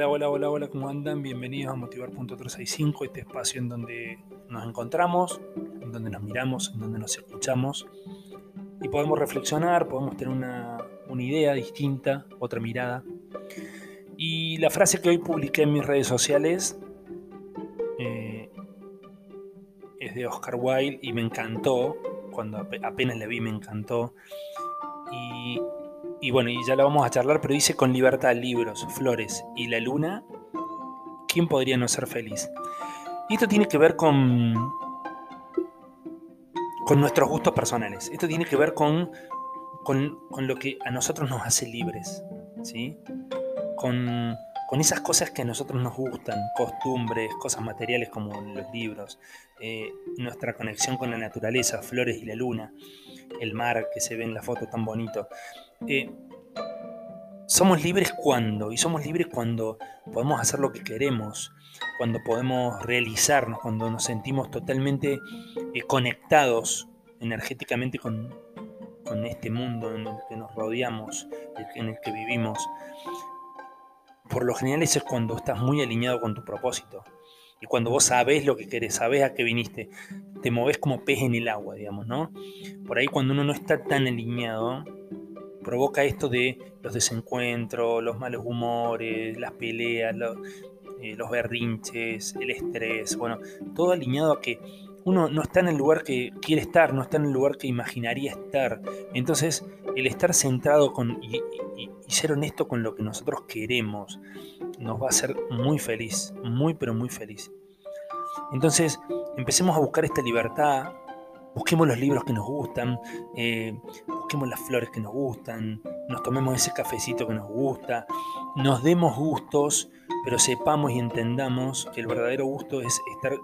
Hola, hola, hola, hola, ¿cómo andan? Bienvenidos a Motivar.365, este espacio en donde nos encontramos, en donde nos miramos, en donde nos escuchamos y podemos reflexionar, podemos tener una, idea distinta, otra mirada. Y la frase que hoy publiqué en mis redes sociales eh, es de Oscar Wilde y me encantó, cuando apenas la vi me encantó. Y bueno, y ya la vamos a charlar, pero dice con libertad libros, flores y la luna, ¿quién podría no ser feliz? Y esto tiene que ver con, con nuestros gustos personales. Esto tiene que ver con, con, lo que a nosotros nos hace libres, ¿sí? Con, esas cosas que a nosotros nos gustan, costumbres, cosas materiales como los libros, eh, nuestra conexión con la naturaleza, flores y la luna, el mar que se ve en la foto tan bonito. Eh, somos libres cuando, y somos libres cuando podemos hacer lo que queremos, cuando podemos realizarnos, cuando nos sentimos totalmente eh, conectados energéticamente con, con, este mundo en el que nos rodeamos, en el que vivimos. Por lo general eso es cuando estás muy alineado con tu propósito. Y cuando vos sabés lo que querés, sabés a qué viniste, te moves como pez en el agua, digamos, ¿no? Por ahí cuando uno no está tan alineado, provoca esto de los desencuentros, los malos humores, las peleas, eh, los, berrinches, el estrés, bueno, todo alineado a que uno no está en el lugar que quiere estar, no está en el lugar que imaginaría estar. Entonces, el estar centrado con, y, ser honesto con lo que nosotros queremos nos va a hacer muy feliz, muy pero muy feliz. Entonces, empecemos a buscar esta libertad, busquemos los libros que nos gustan, eh, busquemos las flores que nos gustan, nos tomemos ese cafecito que nos gusta, nos demos gustos, pero sepamos y entendamos que el verdadero gusto es estar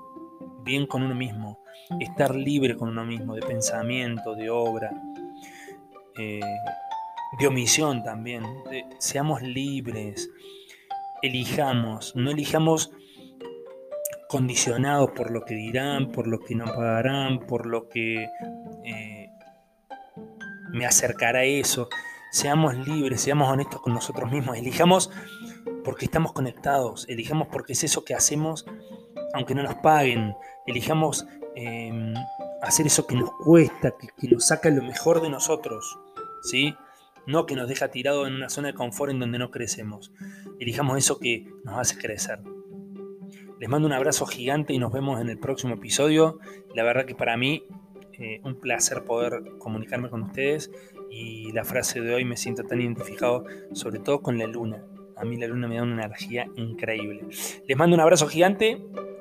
bien con uno mismo, estar libre con uno mismo de pensamiento, de obra, eh, de omisión también. seamos libres, elijamos, no elijamos condicionados por lo que dirán, por lo que no pagarán, por lo que eh, me acercará a eso. Seamos libres, seamos honestos con nosotros mismos, elijamos porque estamos conectados, elijamos porque es eso que hacemos aunque no nos paguen, elijamos em, hacer eso que nos cuesta, que, nos saca lo mejor de nosotros, ¿sí? No que nos deja tirado en una zona de confort en donde no crecemos. Elijamos eso que nos hace crecer. Les mando un abrazo gigante y nos vemos en el próximo episodio. La verdad que para mí eh, un placer poder comunicarme con ustedes y la frase de hoy me siento tan identificado sobre todo con la luna. A mí la luna me da una energía increíble. Les mando un abrazo gigante